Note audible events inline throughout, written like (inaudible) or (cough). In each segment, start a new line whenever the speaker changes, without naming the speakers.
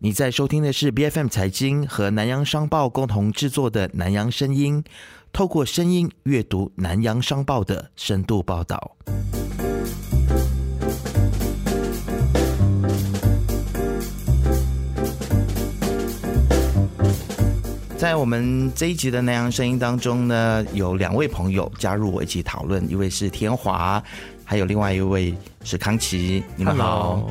你在收听的是 B F M 财经和南洋商报共同制作的《南洋声音》，透过声音阅读南洋商报的深度报道。在我们这一集的南洋声音当中呢，有两位朋友加入我一起讨论，一位是天华，还有另外一位是康琪。你们好。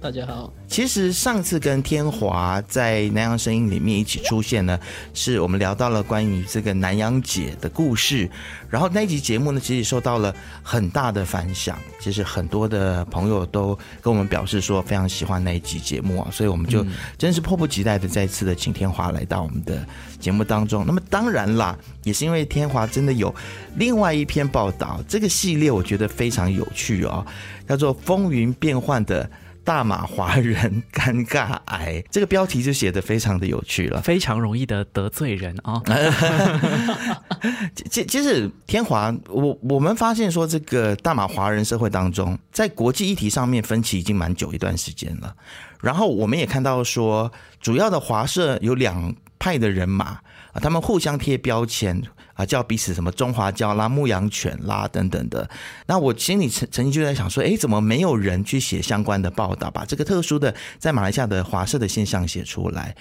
大家好。
其实上次跟天华在南洋声音里面一起出现呢，是我们聊到了关于这个南洋姐的故事。然后那一集节目呢，其实受到了很大的反响，其实很多的朋友都跟我们表示说非常喜欢那一集节目啊，所以我们就真是迫不及待的再次的请天华来到我们的节目当中。那么当然啦，也是因为天华真的有另外一篇报道，这个系列我觉得非常有趣哦，叫做《风云变幻的》。大马华人尴尬癌，这个标题就写的非常的有趣了，
非常容易的得罪人啊。(laughs)
其其实天华，我我们发现说，这个大马华人社会当中，在国际议题上面分歧已经蛮久一段时间了。然后我们也看到说，主要的华社有两派的人马啊，他们互相贴标签。啊，叫彼此什么中华教啦、牧羊犬啦等等的。那我心里曾曾经就在想说，哎，怎么没有人去写相关的报道，把这个特殊的在马来西亚的华社的现象写出来？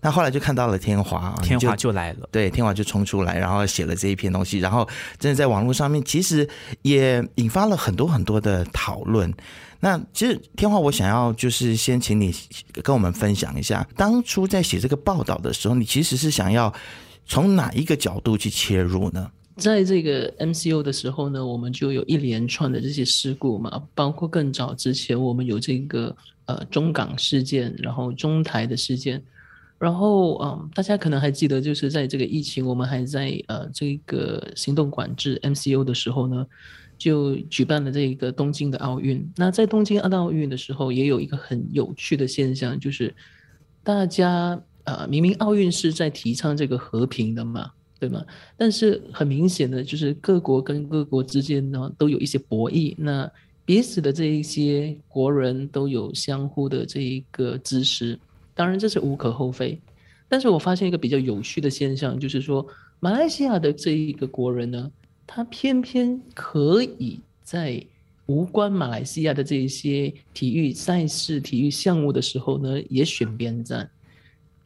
那后来就看到了天华，
天华就来了，
对，天华就冲出来，然后写了这一篇东西，然后真的在网络上面，其实也引发了很多很多的讨论。那其实天华，我想要就是先请你跟我们分享一下，当初在写这个报道的时候，你其实是想要。从哪一个角度去切入呢？
在这个 MCO 的时候呢，我们就有一连串的这些事故嘛，包括更早之前我们有这个呃中港事件，然后中台的事件，然后嗯，大家可能还记得，就是在这个疫情我们还在呃这个行动管制 MCO 的时候呢，就举办了这个东京的奥运。那在东京奥运的时候，也有一个很有趣的现象，就是大家。啊，明明奥运是在提倡这个和平的嘛，对吗？但是很明显的就是各国跟各国之间呢都有一些博弈，那彼此的这一些国人都有相互的这一个支持，当然这是无可厚非。但是我发现一个比较有趣的现象，就是说马来西亚的这一个国人呢，他偏偏可以在无关马来西亚的这一些体育赛事、体育项目的时候呢，也选边站。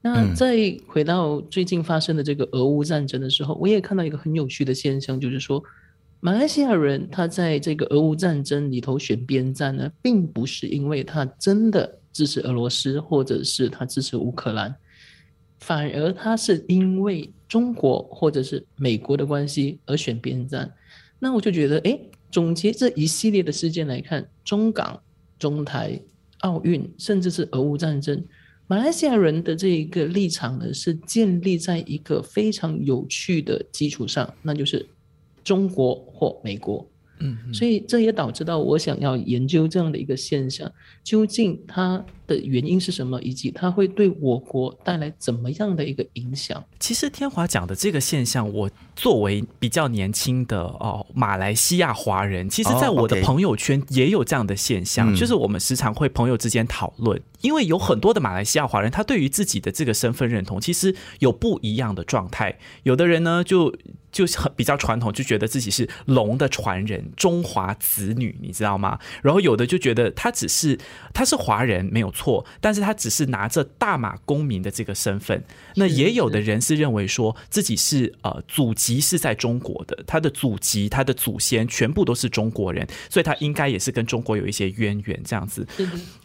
那再回到最近发生的这个俄乌战争的时候，我也看到一个很有趣的现象，就是说，马来西亚人他在这个俄乌战争里头选边站呢，并不是因为他真的支持俄罗斯，或者是他支持乌克兰，反而他是因为中国或者是美国的关系而选边站。那我就觉得，哎，总结这一系列的事件来看，中港、中台、奥运，甚至是俄乌战争。马来西亚人的这一个立场呢，是建立在一个非常有趣的基础上，那就是中国或美国。嗯，所以这也导致到我想要研究这样的一个现象，究竟它的原因是什么，以及它会对我国带来怎么样的一个影响？
其实天华讲的这个现象，我作为比较年轻的哦马来西亚华人，其实在我的朋友圈也有这样的现象，就是我们时常会朋友之间讨论，因为有很多的马来西亚华人，他对于自己的这个身份认同其实有不一样的状态，有的人呢就。就是很比较传统，就觉得自己是龙的传人，中华子女，你知道吗？然后有的就觉得他只是他是华人没有错，但是他只是拿着大马公民的这个身份。那也有的人是认为说自己是呃祖籍是在中国的，他的祖籍、他的祖先全部都是中国人，所以他应该也是跟中国有一些渊源这样子。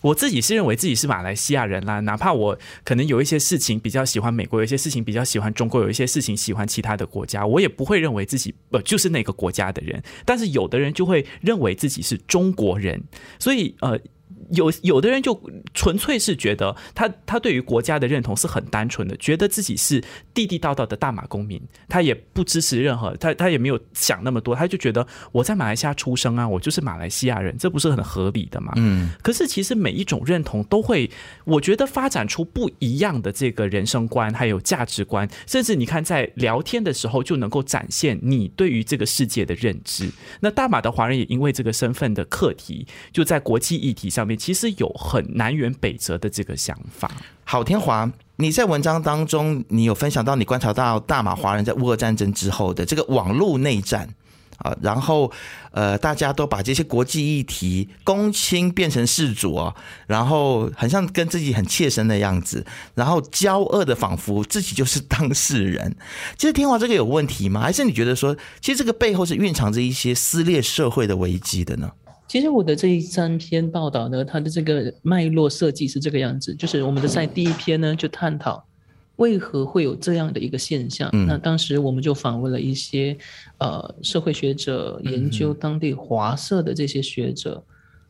我自己是认为自己是马来西亚人啦，哪怕我可能有一些事情比较喜欢美国，有一些事情比较喜欢中国，有一些事情喜欢其他的国家，我也。不会认为自己呃就是那个国家的人，但是有的人就会认为自己是中国人，所以呃。有有的人就纯粹是觉得他他对于国家的认同是很单纯的，觉得自己是地地道道的大马公民，他也不支持任何，他他也没有想那么多，他就觉得我在马来西亚出生啊，我就是马来西亚人，这不是很合理的嘛？嗯。可是其实每一种认同都会，我觉得发展出不一样的这个人生观，还有价值观，甚至你看在聊天的时候就能够展现你对于这个世界的认知。那大马的华人也因为这个身份的课题，就在国际议题上。面，其实有很南辕北辙的这个想法。
郝天华，你在文章当中，你有分享到你观察到大马华人在乌俄战争之后的这个网络内战。啊，然后，呃，大家都把这些国际议题公卿变成事主啊，然后很像跟自己很切身的样子，然后骄傲的仿佛自己就是当事人。其实天华这个有问题吗？还是你觉得说，其实这个背后是蕴藏着一些撕裂社会的危机的呢？
其实我的这一三篇报道呢，它的这个脉络设计是这个样子，就是我们的在第一篇呢就探讨。为何会有这样的一个现象？那当时我们就访问了一些呃社会学者，研究当地华社的这些学者，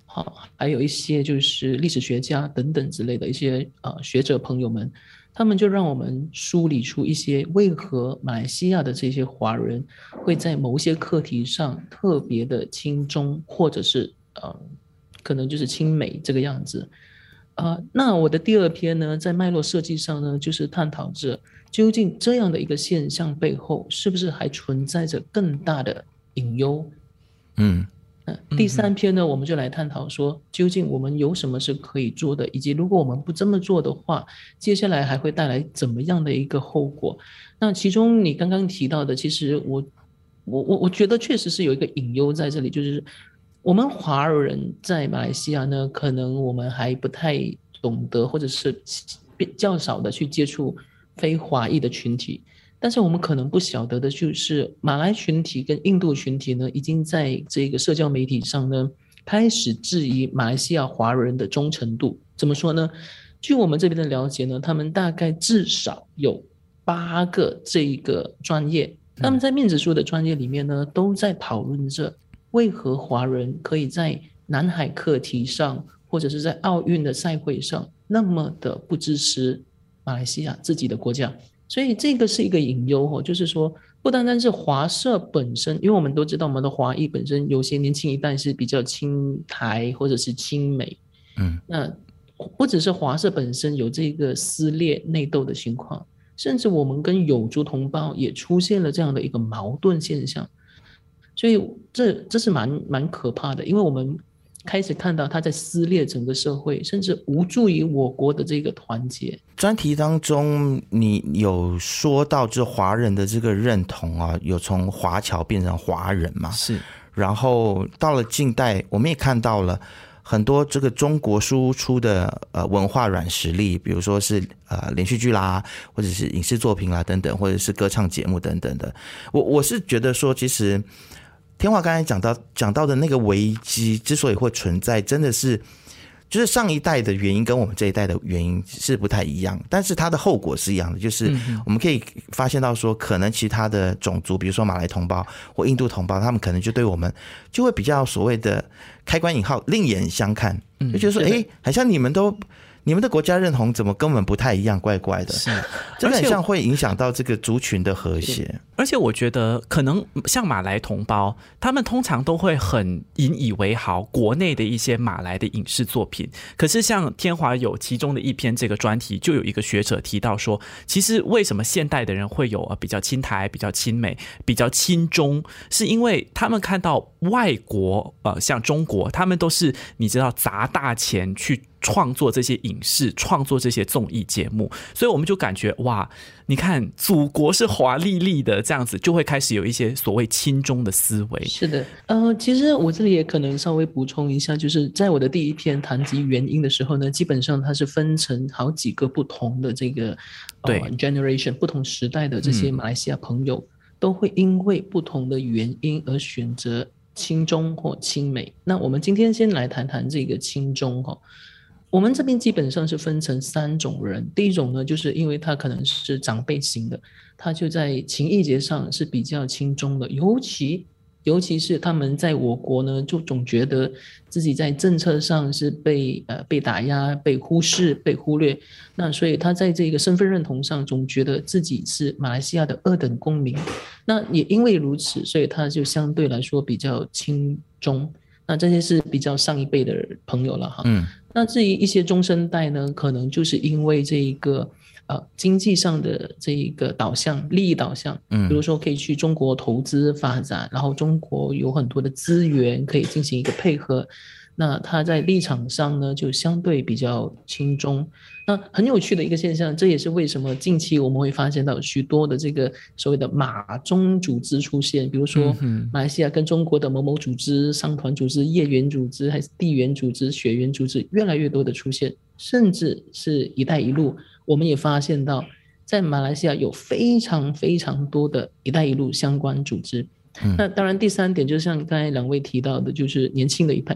好，还有一些就是历史学家等等之类的一些呃学者朋友们，他们就让我们梳理出一些为何马来西亚的这些华人会在某些课题上特别的轻中，或者是呃可能就是亲美这个样子。啊，那我的第二篇呢，在脉络设计上呢，就是探讨着究竟这样的一个现象背后，是不是还存在着更大的隐忧？嗯，第三篇呢，我们就来探讨说，究竟我们有什么是可以做的，以及如果我们不这么做的话，接下来还会带来怎么样的一个后果？那其中你刚刚提到的，其实我我我我觉得确实是有一个隐忧在这里，就是。我们华人在马来西亚呢，可能我们还不太懂得，或者是比较少的去接触非华裔的群体。但是我们可能不晓得的就是，马来群体跟印度群体呢，已经在这个社交媒体上呢，开始质疑马来西亚华人的忠诚度。怎么说呢？据我们这边的了解呢，他们大概至少有八个这一个专业，他们在面子书的专业里面呢，都在讨论着。为何华人可以在南海课题上，或者是在奥运的赛会上，那么的不支持马来西亚自己的国家？所以这个是一个隐忧哦，就是说，不单单是华社本身，因为我们都知道，我们的华裔本身有些年轻一代是比较亲台或者是亲美，嗯，那不只是华社本身有这个撕裂内斗的情况，甚至我们跟友族同胞也出现了这样的一个矛盾现象。所以这这是蛮蛮可怕的，因为我们开始看到他在撕裂整个社会，甚至无助于我国的这个团结。
专题当中，你有说到这华人的这个认同啊，有从华侨变成华人嘛？
是。
然后到了近代，我们也看到了很多这个中国输出的呃文化软实力，比如说是呃连续剧啦，或者是影视作品啦等等，或者是歌唱节目等等的。我我是觉得说，其实。天华刚才讲到讲到的那个危机之所以会存在，真的是就是上一代的原因跟我们这一代的原因是不太一样，但是它的后果是一样的，就是我们可以发现到说，可能其他的种族，比如说马来同胞或印度同胞，他们可能就对我们就会比较所谓的开关引号另眼相看，就觉得说，哎，好像你们都。你们的国家认同怎么根本不太一样，怪怪的，
是，
真的很像会影响到这个族群的和谐。
而且我觉得，可能像马来同胞，他们通常都会很引以为豪国内的一些马来的影视作品。可是像天华有其中的一篇这个专题，就有一个学者提到说，其实为什么现代的人会有比较亲台、比较亲美、比较亲中，是因为他们看到外国，呃，像中国，他们都是你知道砸大钱去。创作这些影视，创作这些综艺节目，所以我们就感觉哇，你看祖国是华丽丽的这样子，就会开始有一些所谓亲中的思维。
是的，呃，其实我这里也可能稍微补充一下，就是在我的第一篇谈及原因的时候呢，基本上它是分成好几个不同的这个
对
generation 不同时代的这些马来西亚朋友，都会因为不同的原因而选择亲中或亲美。那我们今天先来谈谈这个亲中哈。我们这边基本上是分成三种人，第一种呢，就是因为他可能是长辈型的，他就在情义节上是比较轻中的，尤其尤其是他们在我国呢，就总觉得自己在政策上是被呃被打压、被忽视、被忽略，那所以他在这个身份认同上总觉得自己是马来西亚的二等公民，那也因为如此，所以他就相对来说比较轻中。那这些是比较上一辈的朋友了哈。嗯。那至于一些中生代呢，可能就是因为这一个呃经济上的这一个导向、利益导向，嗯，比如说可以去中国投资发展，然后中国有很多的资源可以进行一个配合，那他在立场上呢，就相对比较轻中。那很有趣的一个现象，这也是为什么近期我们会发现到许多的这个所谓的马中组织出现，比如说马来西亚跟中国的某某组织、商团组织、业缘组织，还是地缘组织、血缘组织，越来越多的出现，甚至是一带一路，我们也发现到在马来西亚有非常非常多的一带一路相关组织。那当然，第三点就像刚才两位提到的，就是年轻的一辈，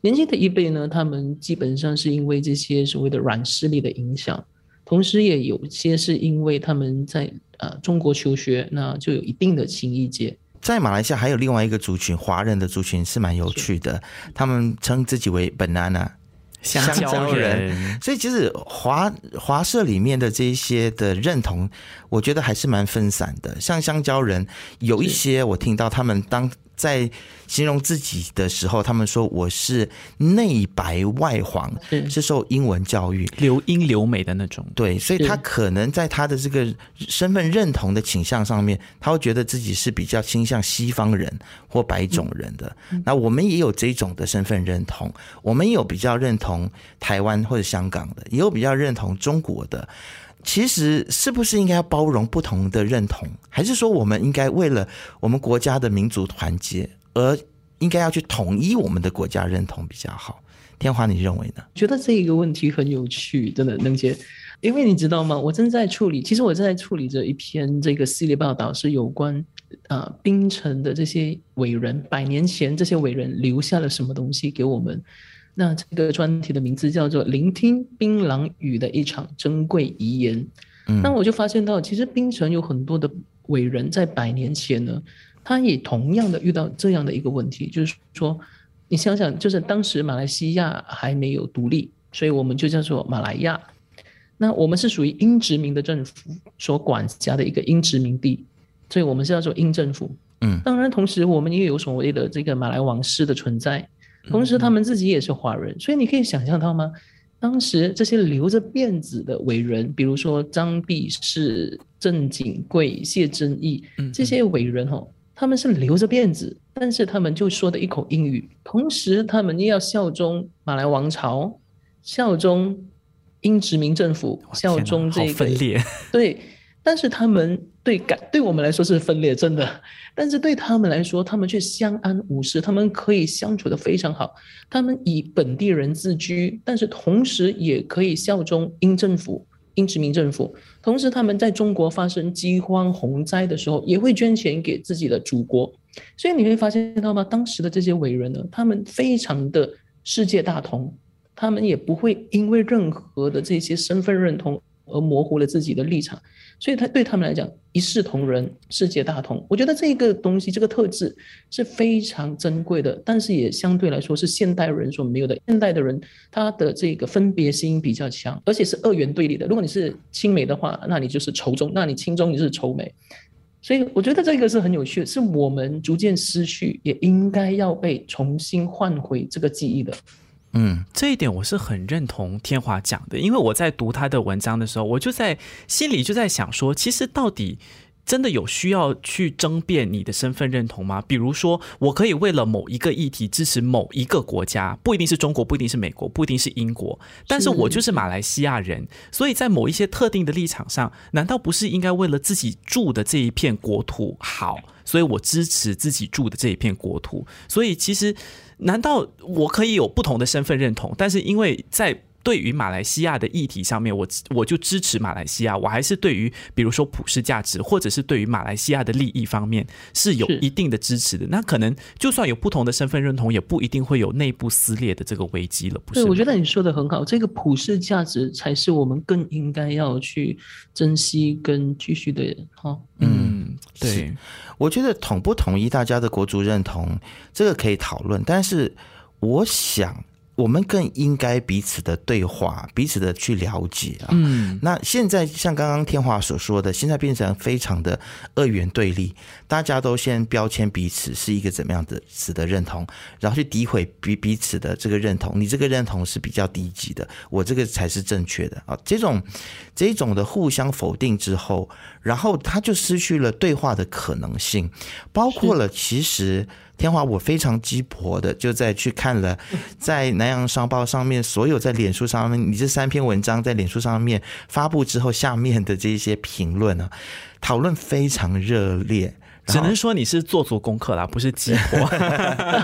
年轻的一辈呢，他们基本上是因为这些所谓的软势力的影响，同时也有些是因为他们在呃中国求学，那就有一定的情谊结。
在马来西亚还有另外一个族群，华人的族群是蛮有趣的，他们称自己为 banana。
香蕉人，
所以其实华华社里面的这一些的认同，我觉得还是蛮分散的。像香蕉人，有一些我听到他们当。在形容自己的时候，他们说我是内白外黄，是受英文教育，
留英留美的那种。
对，所以他可能在他的这个身份认同的倾向上面，他会觉得自己是比较倾向西方人或白种人的。那我们也有这种的身份认同，我们有比较认同台湾或者香港的，也有比较认同中国的。其实是不是应该要包容不同的认同，还是说我们应该为了我们国家的民族团结，而应该要去统一我们的国家认同比较好？天华，你认为呢？
觉得这一个问题很有趣，真的，能杰，因为你知道吗？我正在处理，其实我正在处理着一篇这个系列报道，是有关啊冰城的这些伟人，百年前这些伟人留下了什么东西给我们。那这个专题的名字叫做《聆听槟榔语的一场珍贵遗言》。嗯，那我就发现到，其实槟城有很多的伟人，在百年前呢，他也同样的遇到这样的一个问题，就是说，你想想，就是当时马来西亚还没有独立，所以我们就叫做马来亚。那我们是属于英殖民的政府所管辖的一个英殖民地，所以我们是叫做英政府。嗯，当然，同时我们也有所谓的这个马来王室的存在。同时，他们自己也是华人，所以你可以想象到吗？当时这些留着辫子的伟人，比如说张弼士、郑景贵、谢正义这些伟人哦，他们是留着辫子，但是他们就说的一口英语，同时他们又要效忠马来王朝，效忠英殖民政府，效忠这个
分裂
对。但是他们对感对我们来说是分裂，真的。但是对他们来说，他们却相安无事，他们可以相处的非常好。他们以本地人自居，但是同时也可以效忠英政府、英殖民政府。同时，他们在中国发生饥荒、洪灾的时候，也会捐钱给自己的祖国。所以你会发现到吗？当时的这些伟人呢，他们非常的世界大同，他们也不会因为任何的这些身份认同而模糊了自己的立场。所以，他对他们来讲，一视同仁，世界大同。我觉得这个东西，这个特质是非常珍贵的，但是也相对来说是现代人所没有的。现代的人，他的这个分别心比较强，而且是二元对立的。如果你是亲美的话，那你就是仇中；那你亲中，你是仇美。所以，我觉得这个是很有趣，是我们逐渐失去，也应该要被重新换回这个记忆的。
嗯，这一点我是很认同天华讲的，因为我在读他的文章的时候，我就在心里就在想说，其实到底真的有需要去争辩你的身份认同吗？比如说，我可以为了某一个议题支持某一个国家，不一定是中国，不一定是美国，不一定是英国，但是我就是马来西亚人，所以在某一些特定的立场上，难道不是应该为了自己住的这一片国土好，所以我支持自己住的这一片国土？所以其实。难道我可以有不同的身份认同？但是因为在对于马来西亚的议题上面，我我就支持马来西亚。我还是对于比如说普世价值，或者是对于马来西亚的利益方面是有一定的支持的。那可能就算有不同的身份认同，也不一定会有内部撕裂的这个危机了。不是？
我觉得你说的很好，这个普世价值才是我们更应该要去珍惜跟继续的。哈，
嗯，对。
我觉得统不统一大家的国族认同，这个可以讨论。但是，我想我们更应该彼此的对话，彼此的去了解啊。嗯，那现在像刚刚天华所说的，现在变成非常的二元对立，大家都先标签彼此是一个怎么样的词的认同，然后去诋毁彼彼此的这个认同。你这个认同是比较低级的，我这个才是正确的啊。这种这种的互相否定之后。然后他就失去了对话的可能性，包括了其实天华，我非常鸡婆的，就在去看了 (laughs) 在南洋商报上面所有在脸书上面，你这三篇文章在脸书上面发布之后，下面的这些评论啊，讨论非常热烈。
只能说你是做足功课啦，不是鸡婆。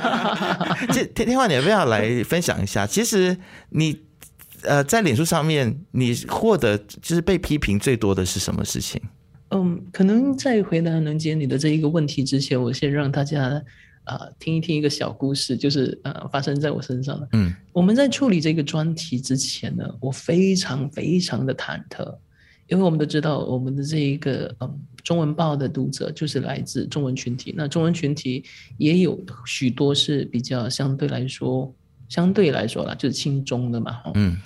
(laughs)
这天天华，你要不要来分享一下？其实你呃，在脸书上面，你获得就是被批评最多的是什么事情？
嗯，可能在回答能杰你的这一个问题之前，我先让大家啊听一听一个小故事，就是呃发生在我身上的。嗯，我们在处理这个专题之前呢，我非常非常的忐忑，因为我们都知道我们的这一个嗯中文报的读者就是来自中文群体，那中文群体也有许多是比较相对来说相对来说啦，就是轻中的嘛，嗯。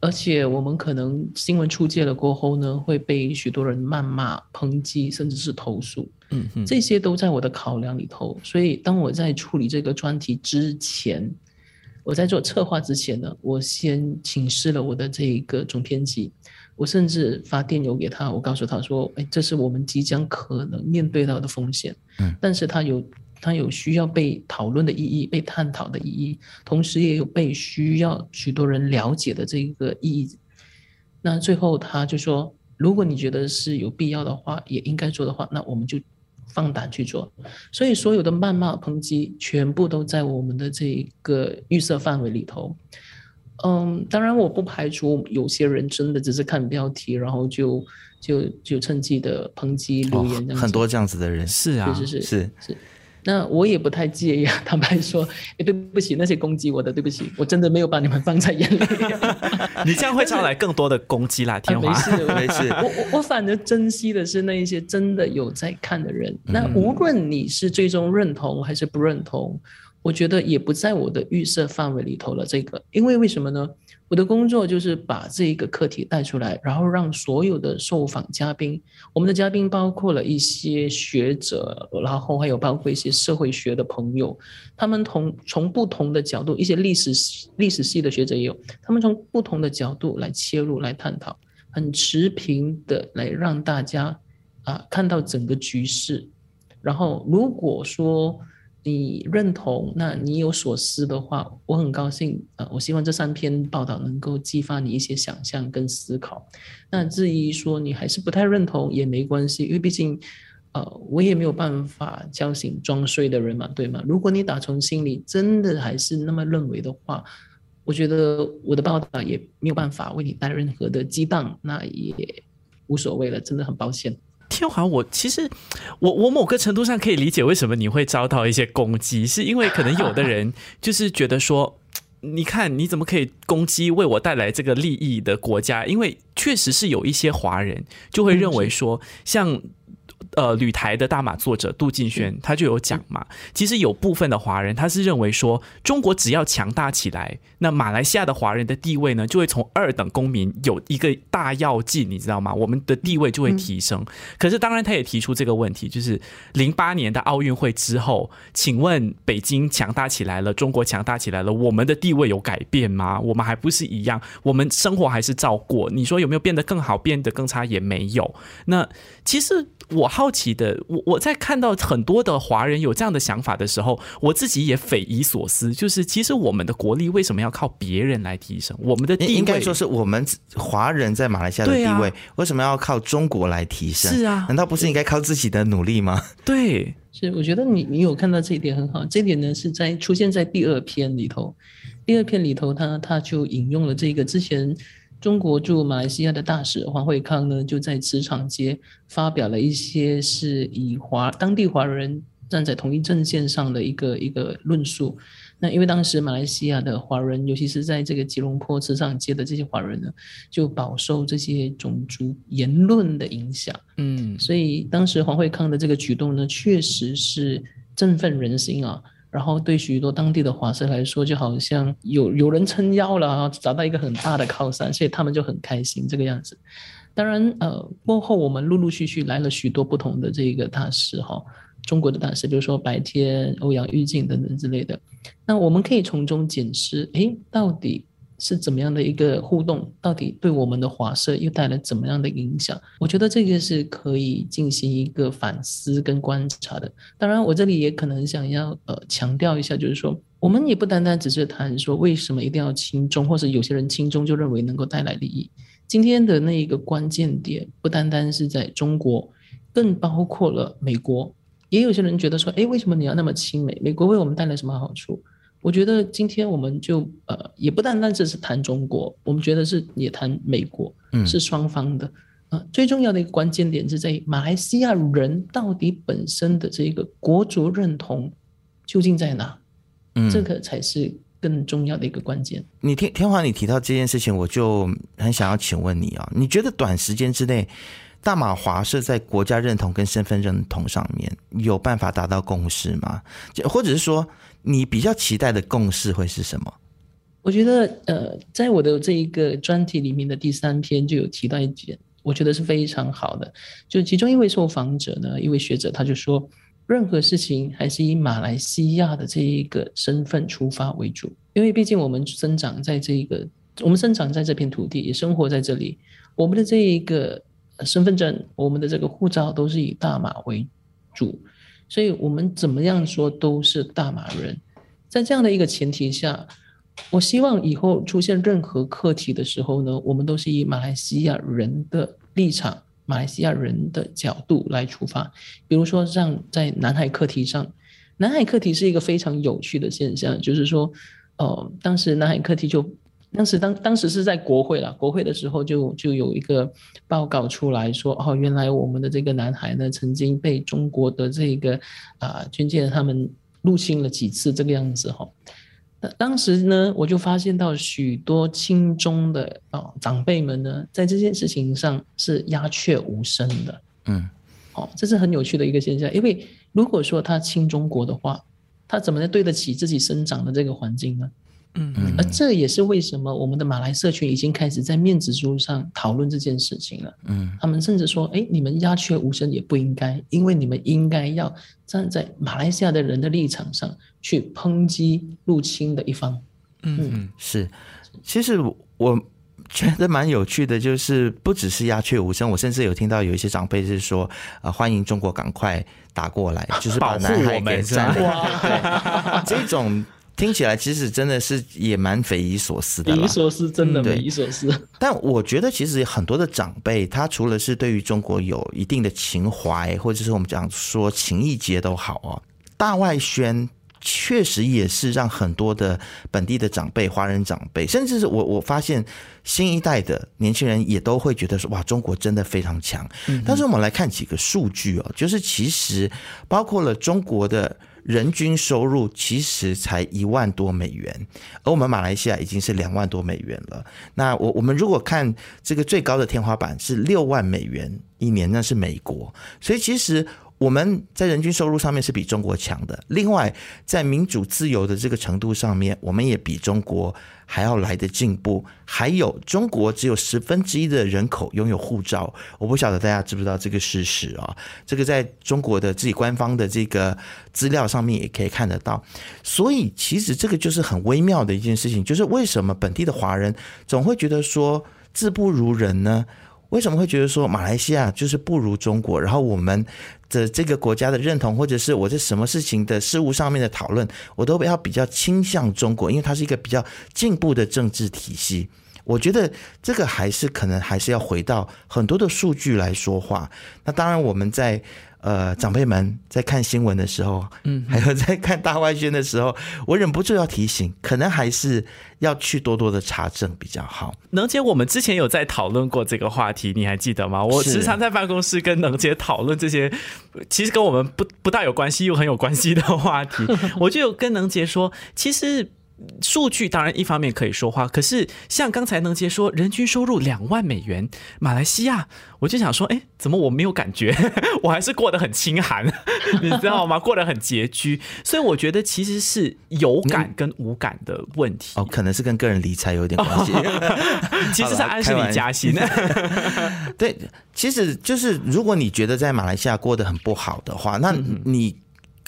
而且我们可能新闻出界了过后呢，会被许多人谩骂、抨击，甚至是投诉。嗯嗯，这些都在我的考量里头。所以当我在处理这个专题之前，我在做策划之前呢，我先请示了我的这一个总编辑，我甚至发电邮给他，我告诉他说：“哎，这是我们即将可能面对到的风险。”嗯，但是他有。它有需要被讨论的意义，被探讨的意义，同时也有被需要许多人了解的这个意义。那最后他就说，如果你觉得是有必要的话，也应该做的话，那我们就放胆去做。所以所有的谩骂、抨击，全部都在我们的这个预设范围里头。嗯，当然我不排除有些人真的只是看标题，然后就就就趁机的抨击留言，
很多这样子的人
是啊，
是是
是
是。那我也不太介意啊，(laughs) 坦白说，哎，对不起，那些攻击我的，对不起，我真的没有把你们放在眼里。(laughs)
你这样会招来更多的攻击啦，天华。
没事 (laughs) 没事，我我我反而珍惜的是那一些真的有在看的人。那无论你是最终认同还是不认同，我觉得也不在我的预设范围里头了。这个，因为为什么呢？我的工作就是把这一个课题带出来，然后让所有的受访嘉宾，我们的嘉宾包括了一些学者，然后还有包括一些社会学的朋友，他们同从不同的角度，一些历史历史系的学者也有，他们从不同的角度来切入来探讨，很持平的来让大家啊看到整个局势，然后如果说。你认同？那你有所思的话，我很高兴。呃，我希望这三篇报道能够激发你一些想象跟思考。那至于说你还是不太认同也没关系，因为毕竟，呃，我也没有办法叫醒装睡的人嘛，对吗？如果你打从心里真的还是那么认为的话，我觉得我的报道也没有办法为你带任何的激荡，那也无所谓了。真的很抱歉。
天华，我其实我我某个程度上可以理解为什么你会遭到一些攻击，是因为可能有的人就是觉得说，(tsk) 你看你怎么可以攻击为我带来这个利益的国家？因为确实是有一些华人就会认为说，像。呃，旅台的大马作者杜敬轩他就有讲嘛，其实有部分的华人他是认为说，中国只要强大起来，那马来西亚的华人的地位呢，就会从二等公民有一个大跃进，你知道吗？我们的地位就会提升。可是当然，他也提出这个问题，就是零八年的奥运会之后，请问北京强大起来了，中国强大起来了，我们的地位有改变吗？我们还不是一样，我们生活还是照过。你说有没有变得更好？变得更差也没有。那其实。我好奇的，我我在看到很多的华人有这样的想法的时候，我自己也匪夷所思。就是其实我们的国力为什么要靠别人来提升？我们的地位
应该说是我们华人在马来西亚的地位，为什么要靠中国来提升？
是啊，
难道不是应该靠自己的努力吗？
对，
是。我觉得你你有看到这一点很好。这点呢是在出现在第二篇里头，第二篇里头他他就引用了这个之前。中国驻马来西亚的大使黄惠康呢，就在磁场街发表了一些是以华当地华人站在同一阵线上的一个一个论述。那因为当时马来西亚的华人，尤其是在这个吉隆坡磁场街的这些华人呢，就饱受这些种族言论的影响。嗯，所以当时黄惠康的这个举动呢，确实是振奋人心啊。然后对许多当地的华社来说，就好像有有人撑腰了啊，找到一个很大的靠山，所以他们就很开心这个样子。当然，呃，过后我们陆陆续续来了许多不同的这个大师哈，中国的大师，比如说白天、欧阳玉靖等等之类的。那我们可以从中检视，哎，到底是怎么样的一个互动，到底对我们的华社又带来怎么样的影响？我觉得这个是可以进行一个反思跟观察的。当然，我这里也可能想要呃强调一下，就是说，我们也不单单只是谈说为什么一定要轻中，或者有些人轻中就认为能够带来利益。今天的那一个关键点不单单是在中国，更包括了美国。也有些人觉得说，哎，为什么你要那么亲美？美国为我们带来什么好处？我觉得今天我们就呃，也不单单只是谈中国，我们觉得是也谈美国，嗯，是双方的。呃，最重要的一个关键点是在于马来西亚人到底本身的这个国族认同究竟在哪？嗯，这个才是更重要的一个关键。
你天天华，你提到这件事情，我就很想要请问你啊，你觉得短时间之内？大马华社在国家认同跟身份认同上面有办法达到共识吗？或者是说，你比较期待的共识会是什么？
我觉得，呃，在我的这一个专题里面的第三篇就有提到一点，我觉得是非常好的。就其中一位受访者呢，一位学者，他就说，任何事情还是以马来西亚的这一个身份出发为主，因为毕竟我们生长在这一个，我们生长在这片土地，也生活在这里，我们的这一个。身份证，我们的这个护照都是以大马为主，所以我们怎么样说都是大马人。在这样的一个前提下，我希望以后出现任何课题的时候呢，我们都是以马来西亚人的立场、马来西亚人的角度来出发。比如说，像在南海课题上，南海课题是一个非常有趣的现象，就是说，呃，当时南海课题就。当时当当时是在国会了，国会的时候就就有一个报告出来说，哦，原来我们的这个男孩呢，曾经被中国的这个啊军舰他们入侵了几次，这个样子哈。那当时呢，我就发现到许多亲中的啊长辈们呢，在这件事情上是鸦雀无声的。嗯，哦，这是很有趣的一个现象，因为如果说他亲中国的话，他怎么能对得起自己生长的这个环境呢？嗯，而这也是为什么我们的马来社群已经开始在面子书上讨论这件事情了。嗯，他们甚至说：“哎，你们鸦雀无声也不应该，因为你们应该要站在马来西亚的人的立场上去抨击入侵的一方。”
嗯，嗯是。其实我觉得蛮有趣的，就是不只是鸦雀无声，我甚至有听到有一些长辈是说：“啊，欢迎中国赶快打过来，就是把南海给占了。”这种。听起来其实真的是也蛮匪夷所思的，
匪夷所思，真的匪夷所思。
但我觉得其实很多的长辈，他除了是对于中国有一定的情怀，或者是我们讲说情谊结都好哦，大外宣确实也是让很多的本地的长辈、华人长辈，甚至是我我发现新一代的年轻人也都会觉得说，哇，中国真的非常强。但是我们来看几个数据哦，就是其实包括了中国的。人均收入其实才一万多美元，而我们马来西亚已经是两万多美元了。那我我们如果看这个最高的天花板是六万美元一年，那是美国。所以其实。我们在人均收入上面是比中国强的，另外在民主自由的这个程度上面，我们也比中国还要来的进步。还有中国只有十分之一的人口拥有护照，我不晓得大家知不知道这个事实啊？这个在中国的自己官方的这个资料上面也可以看得到。所以其实这个就是很微妙的一件事情，就是为什么本地的华人总会觉得说自不如人呢？为什么会觉得说马来西亚就是不如中国？然后我们的这个国家的认同，或者是我在什么事情的事物上面的讨论，我都要比较倾向中国，因为它是一个比较进步的政治体系。我觉得这个还是可能还是要回到很多的数据来说话。那当然我们在。呃，长辈们在看新闻的时候，嗯，还有在看大外宣的时候，(laughs) 我忍不住要提醒，可能还是要去多多的查证比较好。
能姐，我们之前有在讨论过这个话题，你还记得吗？我时常在办公室跟能姐讨论这些，其实跟我们不不大有关系又很有关系的话题。(laughs) 我就有跟能姐说，其实。数据当然一方面可以说话，可是像刚才能杰说人均收入两万美元，马来西亚，我就想说，哎，怎么我没有感觉？(laughs) 我还是过得很清寒，(laughs) 你知道吗？过得很拮据，所以我觉得其实是有感跟无感的问题。
哦，可能是跟个人理财有点关系。(laughs)
其实是安心你加薪。
对，其实就是如果你觉得在马来西亚过得很不好的话，那你。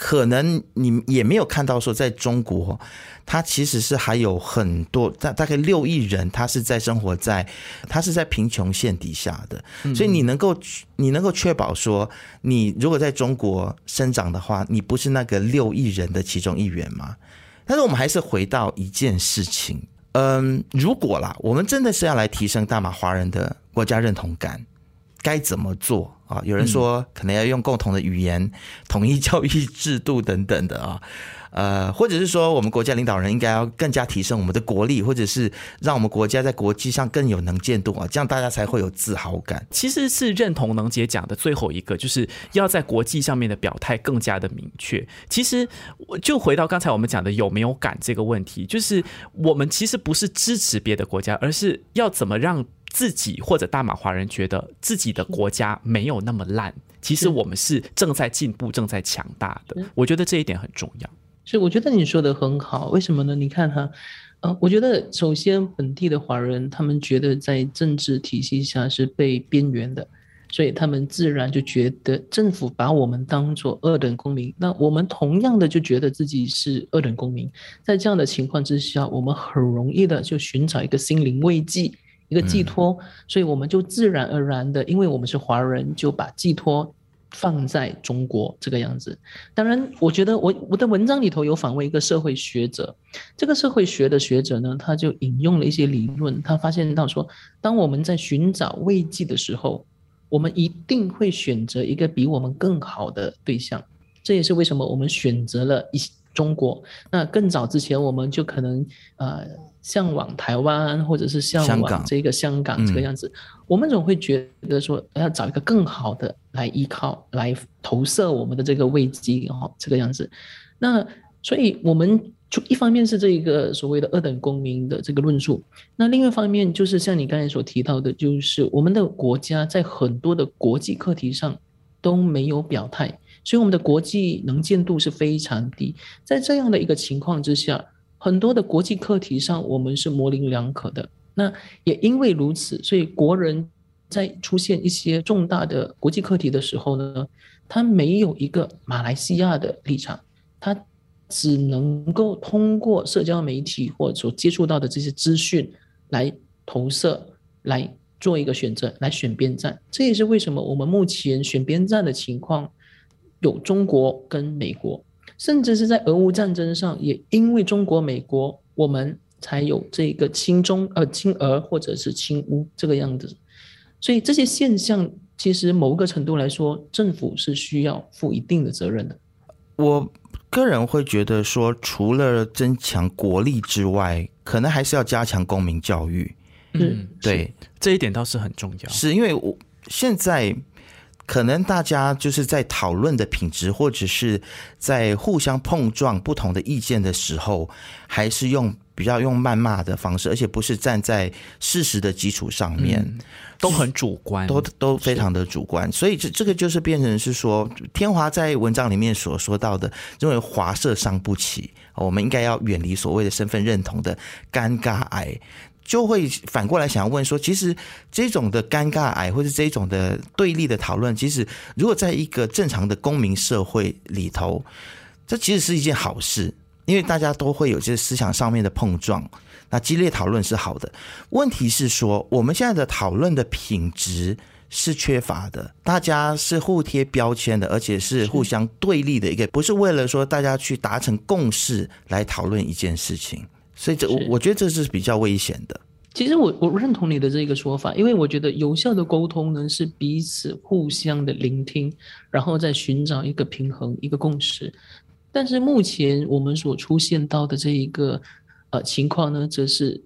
可能你也没有看到说，在中国，它其实是还有很多大大概六亿人，他是在生活在他是在贫穷线底下的，所以你能够你能够确保说，你如果在中国生长的话，你不是那个六亿人的其中一员吗？但是我们还是回到一件事情，嗯，如果啦，我们真的是要来提升大马华人的国家认同感。该怎么做啊？有人说可能要用共同的语言、(laughs) 统一教育制度等等的啊，呃，或者是说我们国家领导人应该要更加提升我们的国力，或者是让我们国家在国际上更有能见度啊，这样大家才会有自豪感。
其实是认同能姐讲的最后一个，就是要在国际上面的表态更加的明确。其实我就回到刚才我们讲的有没有感这个问题，就是我们其实不是支持别的国家，而是要怎么让。自己或者大马华人觉得自己的国家没有那么烂，其实我们是正在进步、正在强大的。我觉得这一点很重要。
是，我觉得你说的很好。为什么呢？你看哈，呃，我觉得首先本地的华人他们觉得在政治体系下是被边缘的，所以他们自然就觉得政府把我们当做二等公民。那我们同样的就觉得自己是二等公民。在这样的情况之下，我们很容易的就寻找一个心灵慰藉。一个寄托，所以我们就自然而然的，因为我们是华人，就把寄托放在中国这个样子。当然，我觉得我我的文章里头有访问一个社会学者，这个社会学的学者呢，他就引用了一些理论，他发现到说，当我们在寻找慰藉的时候，我们一定会选择一个比我们更好的对象。这也是为什么我们选择了一中国。那更早之前，我们就可能呃。向往台湾，或者是向往这个香港这个样子，我们总会觉得说要找一个更好的来依靠，来投射我们的这个危机哦，这个样子。那所以我们就一方面是这一个所谓的二等公民的这个论述，那另外一方面就是像你刚才所提到的，就是我们的国家在很多的国际课题上都没有表态，所以我们的国际能见度是非常低。在这样的一个情况之下。很多的国际课题上，我们是模棱两可的。那也因为如此，所以国人在出现一些重大的国际课题的时候呢，他没有一个马来西亚的立场，他只能够通过社交媒体或者所接触到的这些资讯来投射，来做一个选择，来选边站。这也是为什么我们目前选边站的情况有中国跟美国。甚至是在俄乌战争上，也因为中国、美国，我们才有这个亲中呃亲俄或者是亲乌这个样子。所以这些现象，其实某个程度来说，政府是需要负一定的责任的。
我个人会觉得说，除了增强国力之外，可能还是要加强公民教育。
嗯，
对，
这一点倒是很重要。
是因为我现在。可能大家就是在讨论的品质，或者是在互相碰撞不同的意见的时候，还是用比较用谩骂的方式，而且不是站在事实的基础上面，
都很主观，
都都非常的主观。所以这这个就是变成是说，天华在文章里面所说到的，认为华社伤不起，我们应该要远离所谓的身份认同的尴尬癌。就会反过来想要问说，其实这种的尴尬癌，或者这种的对立的讨论，其实如果在一个正常的公民社会里头，这其实是一件好事，因为大家都会有这些思想上面的碰撞，那激烈讨论是好的。问题是说，我们现在的讨论的品质是缺乏的，大家是互贴标签的，而且是互相对立的一个，不是为了说大家去达成共识来讨论一件事情。所以这我我觉得这是比较危险的。
其实我我认同你的这个说法，因为我觉得有效的沟通呢是彼此互相的聆听，然后再寻找一个平衡、一个共识。但是目前我们所出现到的这一个呃情况呢，则是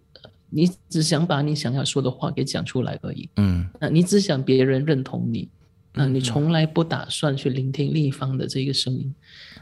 你只想把你想要说的话给讲出来而已。
嗯，
那你只想别人认同你，那你从来不打算去聆听另一方的这个声音。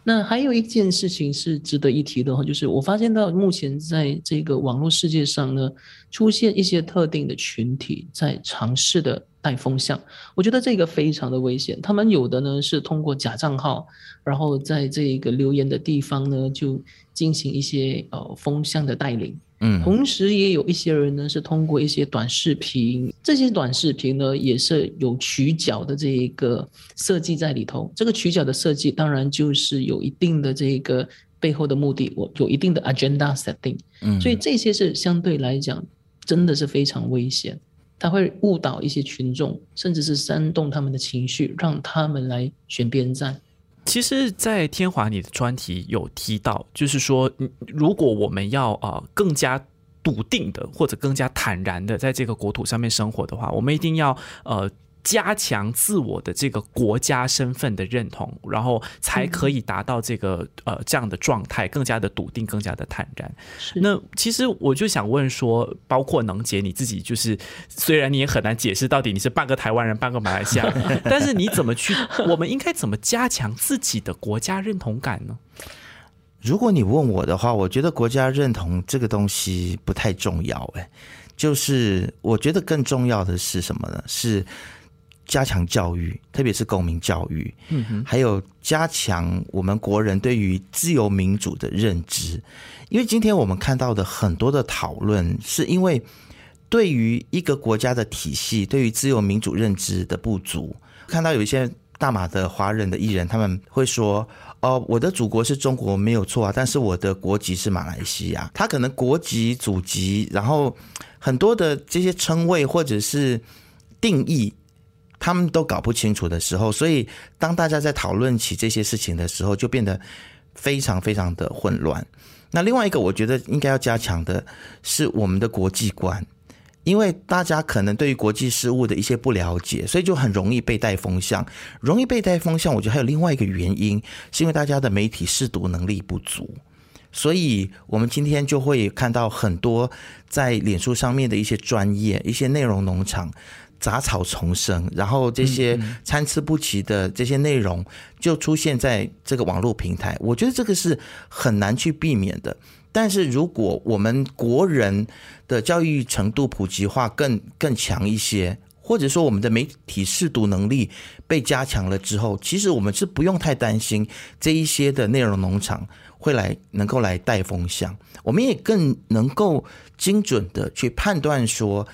那还有一件事情是值得一提的哈，就是我发现到目前在这个网络世界上呢，出现一些特定的群体在尝试的带风向，我觉得这个非常的危险。他们有的呢是通过假账号，然后在这个留言的地方呢就进行一些呃风向的带领。嗯，同时也有一些人呢是通过一些短视频，这些短视频呢也是有曲角的这一个设计在里头。这个曲角的设计当然就是有一定的这个背后的目的，我有一定的 agenda setting。嗯，所以这些是相对来讲真的是非常危险，它会误导一些群众，甚至是煽动他们的情绪，让他们来选边站。
其实，在天华你的专题有提到，就是说，如果我们要啊更加笃定的，或者更加坦然的在这个国土上面生活的话，我们一定要呃。加强自我的这个国家身份的认同，然后才可以达到这个呃这样的状态，更加的笃定，更加的坦然。那其实我就想问说，包括能杰你自己，就是虽然你也很难解释到底你是半个台湾人，半个马来西亚，(laughs) 但是你怎么去？我们应该怎么加强自己的国家认同感呢？
如果你问我的话，我觉得国家认同这个东西不太重要。哎，就是我觉得更重要的是什么呢？是。加强教育，特别是公民教育，嗯哼，还有加强我们国人对于自由民主的认知。因为今天我们看到的很多的讨论，是因为对于一个国家的体系，对于自由民主认知的不足。看到有一些大马的华人的艺人，他们会说：“哦，我的祖国是中国，没有错啊，但是我的国籍是马来西亚。”他可能国籍、祖籍，然后很多的这些称谓或者是定义。他们都搞不清楚的时候，所以当大家在讨论起这些事情的时候，就变得非常非常的混乱。那另外一个，我觉得应该要加强的是我们的国际观，因为大家可能对于国际事务的一些不了解，所以就很容易被带风向。容易被带风向，我觉得还有另外一个原因，是因为大家的媒体识读能力不足，所以我们今天就会看到很多在脸书上面的一些专业、一些内容农场。杂草丛生，然后这些参差不齐的这些内容就出现在这个网络平台。我觉得这个是很难去避免的。但是如果我们国人的教育程度普及化更更强一些，或者说我们的媒体识读能力被加强了之后，其实我们是不用太担心这一些的内容农场会来能够来带风向。我们也更能够精准的去判断说。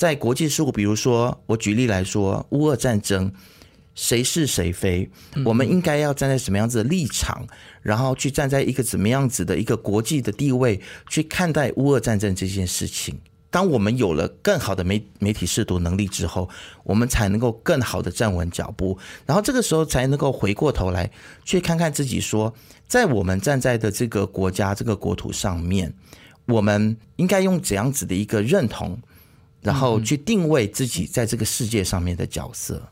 在国际事务，比如说我举例来说，乌俄战争，谁是谁非，我们应该要站在什么样子的立场，然后去站在一个怎么样子的一个国际的地位去看待乌俄战争这件事情。当我们有了更好的媒媒体视读能力之后，我们才能够更好的站稳脚步，然后这个时候才能够回过头来去看看自己，说在我们站在的这个国家这个国土上面，我们应该用怎样子的一个认同。然后去定位自己在这个世界上面的角色。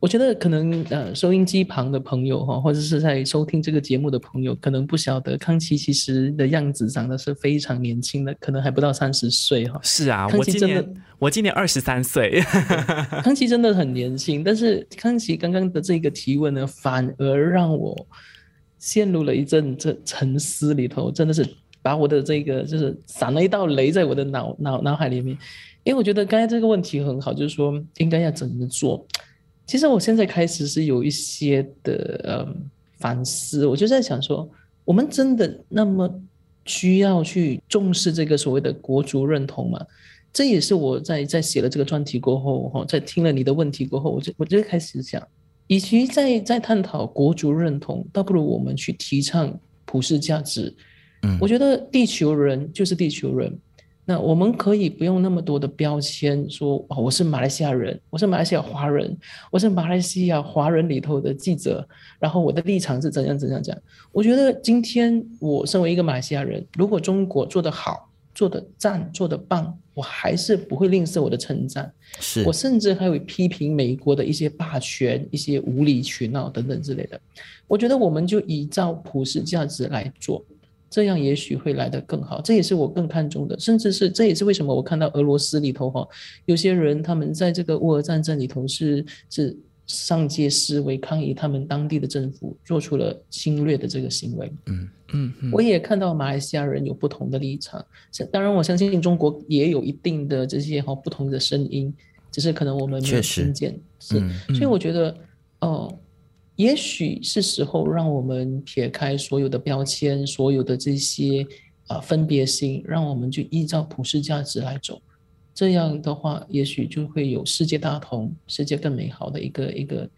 我觉得可能呃，收音机旁的朋友哈，或者是在收听这个节目的朋友，可能不晓得康琪其实的样子长得是非常年轻的，可能还不到三十岁哈。
是啊，我今年我今年二十三岁。(laughs)
康琪真的很年轻，但是康琪刚刚的这个提问呢，反而让我陷入了一阵这沉思里头，真的是把我的这个就是闪了一道雷在我的脑脑脑海里面。因为我觉得刚才这个问题很好，就是说应该要怎么做。其实我现在开始是有一些的呃反思，我就在想说，我们真的那么需要去重视这个所谓的国足认同吗？这也是我在在写了这个专题过后，哈，在听了你的问题过后，我就我就开始想，与其在在探讨国足认同，倒不如我们去提倡普世价值。嗯，我觉得地球人就是地球人。那我们可以不用那么多的标签，说哦，我是马来西亚人，我是马来西亚华人，我是马来西亚华人里头的记者，然后我的立场是怎样怎样讲。我觉得今天我身为一个马来西亚人，如果中国做得好，做得赞，做得棒，我还是不会吝啬我的称赞。
是
我甚至还会批评美国的一些霸权、一些无理取闹等等之类的。我觉得我们就依照普世价值来做。这样也许会来得更好，这也是我更看重的，甚至是这也是为什么我看到俄罗斯里头哈，有些人他们在这个乌俄战争里头是是上街示威抗议，他们当地的政府做出了侵略的这个行为。嗯嗯，我也看到马来西亚人有不同的立场，当然我相信中国也有一定的这些哈不同的声音，只是可能我们没有听见。是，所以我觉得哦。也许是时候让我们撇开所有的标签，所有的这些啊分别心，让我们去依照普世价值来走。这样的话，也许就会有世界大同、世界更美好的一个一个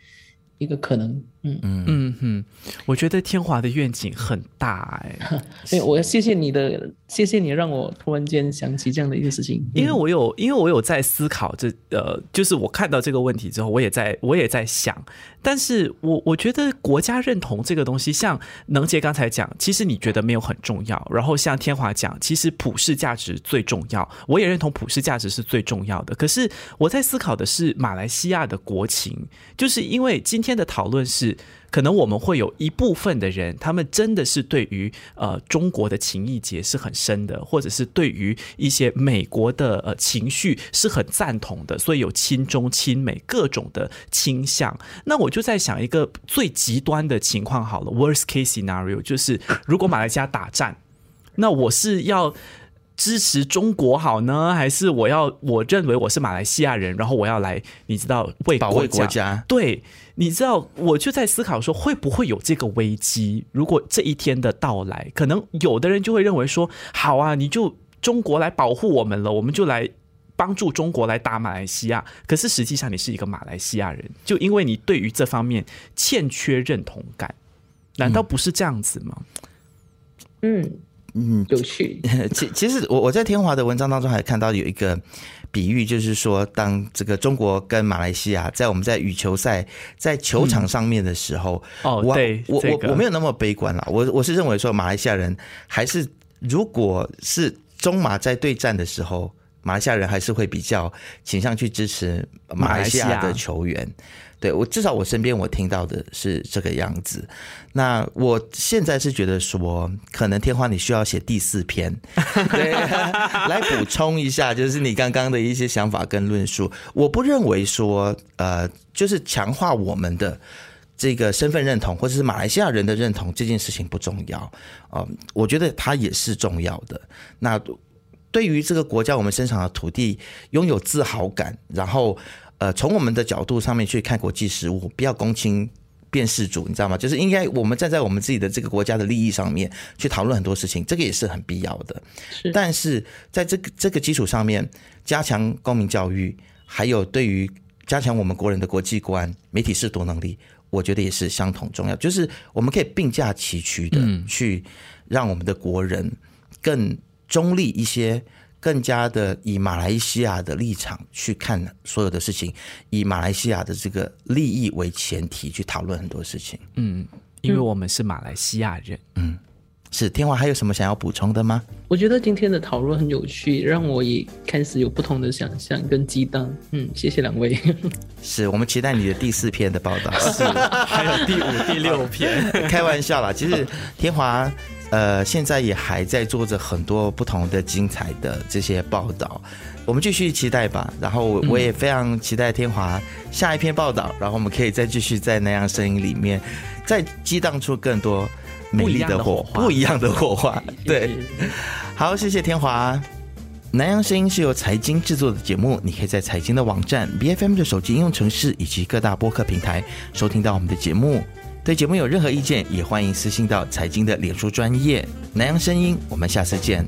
一个可能。嗯。
嗯。嗯嗯，我觉得天华的愿景很大哎，(laughs)
对，我要谢谢你的，谢谢你让我突然间想起这样的一个事情，
因为我有，因为我有在思考这呃，就是我看到这个问题之后，我也在，我也在想，但是我我觉得国家认同这个东西，像能杰刚才讲，其实你觉得没有很重要，然后像天华讲，其实普世价值最重要，我也认同普世价值是最重要的，可是我在思考的是马来西亚的国情，就是因为今天的讨论是。可能我们会有一部分的人，他们真的是对于呃中国的情谊结是很深的，或者是对于一些美国的呃情绪是很赞同的，所以有亲中亲美各种的倾向。那我就在想一个最极端的情况好了，worst case scenario 就是如果马来西亚打战，那我是要。支持中国好呢，还是我要？我认为我是马来西亚人，然后我要来，你知道为
保卫国家。
对，你知道，我就在思考说，会不会有这个危机？如果这一天的到来，可能有的人就会认为说，好啊，你就中国来保护我们了，我们就来帮助中国来打马来西亚。可是实际上，你是一个马来西亚人，就因为你对于这方面欠缺认同感，难道不是这样子吗？
嗯。嗯，有趣。(laughs)
其其实我我在天华的文章当中还看到有一个比喻，就是说，当这个中国跟马来西亚在我们在羽球赛在球场上面的时候，
哦，对，
我我我没有那么悲观了。我我是认为说，马来西亚人还是如果是中马在对战的时候，马来西亚人还是会比较倾向去支持马来西亚的球员。对我至少我身边我听到的是这个样子，那我现在是觉得说，可能天花你需要写第四篇，(laughs) 对，(laughs) 来补充一下，就是你刚刚的一些想法跟论述。我不认为说，呃，就是强化我们的这个身份认同，或者是马来西亚人的认同这件事情不重要啊，我觉得它也是重要的。那对于这个国家，我们身上的土地拥有自豪感，然后。呃，从我们的角度上面去看国际事务，不要公卿辨事主，你知道吗？就是应该我们站在我们自己的这个国家的利益上面去讨论很多事情，这个也是很必要的。
是，
但是在这个这个基础上面，加强公民教育，还有对于加强我们国人的国际观、媒体识读能力，我觉得也是相同重要。就是我们可以并驾齐驱的去让我们的国人更中立一些。更加的以马来西亚的立场去看所有的事情，以马来西亚的这个利益为前提去讨论很多事情。
嗯，因为我们是马来西亚人。
嗯，是天华还有什么想要补充的吗？
我觉得今天的讨论很有趣，让我也开始有不同的想象跟激荡。嗯，谢谢两位。(laughs)
是我们期待你的第四篇的报道，
是还有第五、第六篇。(laughs)
开玩笑啦，其实天华。呃，现在也还在做着很多不同的精彩的这些报道，我们继续期待吧。然后我也非常期待天华下一篇报道，然后我们可以再继续在那样声音里面再激荡出更多美丽的火花，不一样的火花。对，好，谢谢天华。南洋声音是由财经制作的节目，你可以在财经的网站 B F M 的手机应用程式以及各大播客平台收听到我们的节目。对节目有任何意见，也欢迎私信到财经的脸书专业南洋声音。我们下次见。